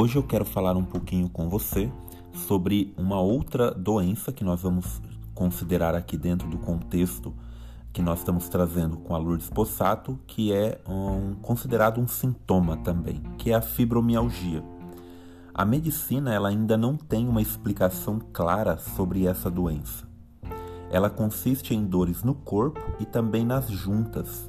hoje eu quero falar um pouquinho com você sobre uma outra doença que nós vamos considerar aqui dentro do contexto que nós estamos trazendo com a Lourdes Possato, que é um, considerado um sintoma também, que é a fibromialgia. A medicina ela ainda não tem uma explicação clara sobre essa doença. Ela consiste em dores no corpo e também nas juntas.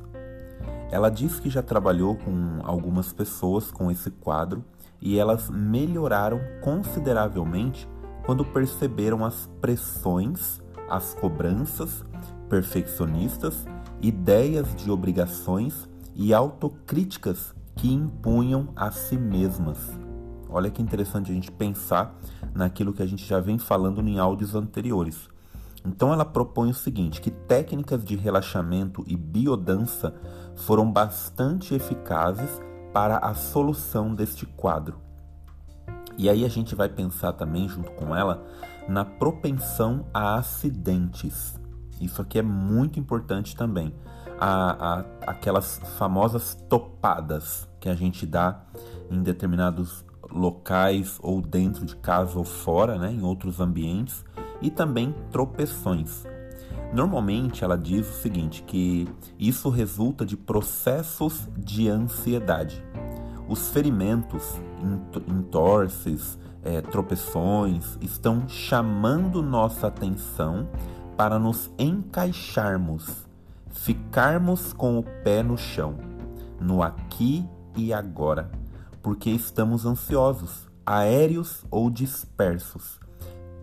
Ela diz que já trabalhou com algumas pessoas com esse quadro e elas melhoraram consideravelmente quando perceberam as pressões, as cobranças perfeccionistas, ideias de obrigações e autocríticas que impunham a si mesmas. Olha que interessante a gente pensar naquilo que a gente já vem falando em áudios anteriores. Então ela propõe o seguinte, que técnicas de relaxamento e biodança foram bastante eficazes para a solução deste quadro. E aí a gente vai pensar também, junto com ela, na propensão a acidentes. Isso aqui é muito importante também. A, a, aquelas famosas topadas que a gente dá em determinados locais ou dentro de casa ou fora, né, em outros ambientes, e também tropeções. Normalmente ela diz o seguinte, que isso resulta de processos de ansiedade. Os ferimentos, entorces, é, tropeções estão chamando nossa atenção para nos encaixarmos, ficarmos com o pé no chão, no aqui e agora, porque estamos ansiosos, aéreos ou dispersos,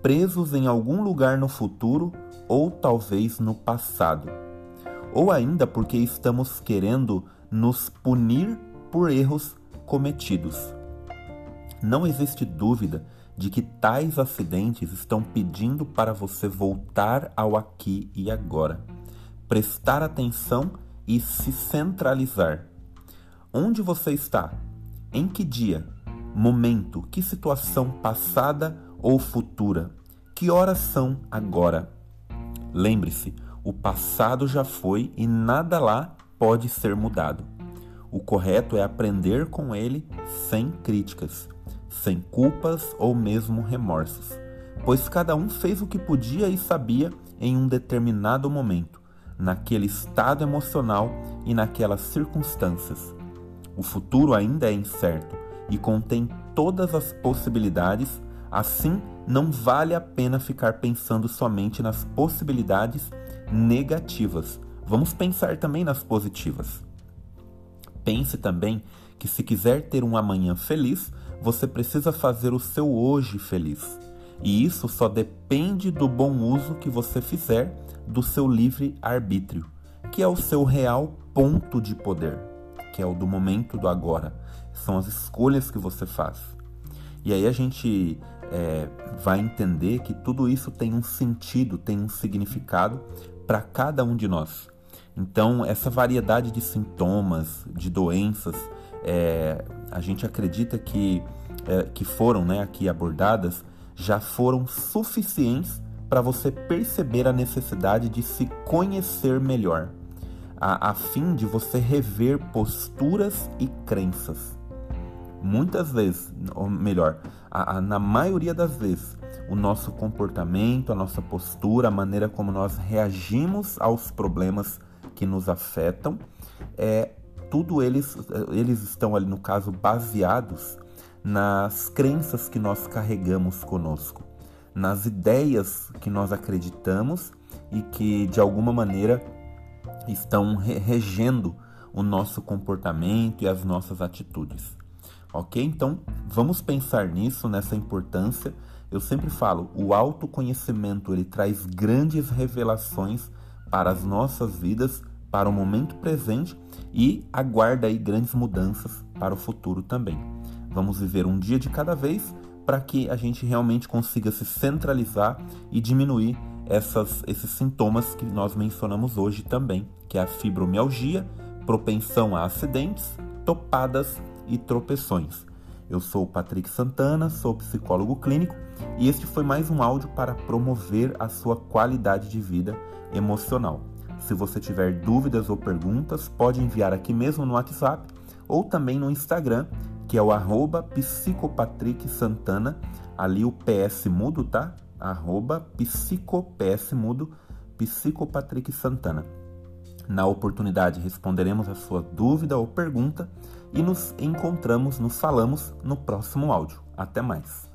presos em algum lugar no futuro ou talvez no passado, ou ainda porque estamos querendo nos punir por erros cometidos. Não existe dúvida de que tais acidentes estão pedindo para você voltar ao aqui e agora, prestar atenção e se centralizar. Onde você está? Em que dia? Momento? Que situação passada ou futura? Que horas são agora? Lembre-se, o passado já foi e nada lá pode ser mudado. O correto é aprender com ele sem críticas, sem culpas ou mesmo remorsos, pois cada um fez o que podia e sabia em um determinado momento, naquele estado emocional e naquelas circunstâncias. O futuro ainda é incerto e contém todas as possibilidades, assim não vale a pena ficar pensando somente nas possibilidades negativas. Vamos pensar também nas positivas. Pense também que se quiser ter um amanhã feliz, você precisa fazer o seu hoje feliz. E isso só depende do bom uso que você fizer do seu livre arbítrio, que é o seu real ponto de poder, que é o do momento do agora. São as escolhas que você faz. E aí a gente é, vai entender que tudo isso tem um sentido, tem um significado para cada um de nós. Então, essa variedade de sintomas, de doenças, é, a gente acredita que, é, que foram né, aqui abordadas já foram suficientes para você perceber a necessidade de se conhecer melhor, a, a fim de você rever posturas e crenças. Muitas vezes, ou melhor, a, a, na maioria das vezes, o nosso comportamento, a nossa postura, a maneira como nós reagimos aos problemas que nos afetam, é tudo eles, eles estão ali no caso baseados nas crenças que nós carregamos conosco, nas ideias que nós acreditamos e que de alguma maneira estão regendo o nosso comportamento e as nossas atitudes. Ok? Então vamos pensar nisso, nessa importância. Eu sempre falo, o autoconhecimento ele traz grandes revelações para as nossas vidas, para o momento presente e aguarda aí grandes mudanças para o futuro também. Vamos viver um dia de cada vez para que a gente realmente consiga se centralizar e diminuir essas, esses sintomas que nós mencionamos hoje também, que é a fibromialgia, propensão a acidentes, topadas e tropeções. Eu sou o Patrick Santana, sou psicólogo clínico e este foi mais um áudio para promover a sua qualidade de vida emocional. Se você tiver dúvidas ou perguntas, pode enviar aqui mesmo no WhatsApp ou também no Instagram, que é o arroba psicopatricksantana, ali o PS mudo, tá? Arroba psicoPSmudo, psicopatrick Santana. Na oportunidade responderemos a sua dúvida ou pergunta e nos encontramos, nos falamos no próximo áudio. Até mais!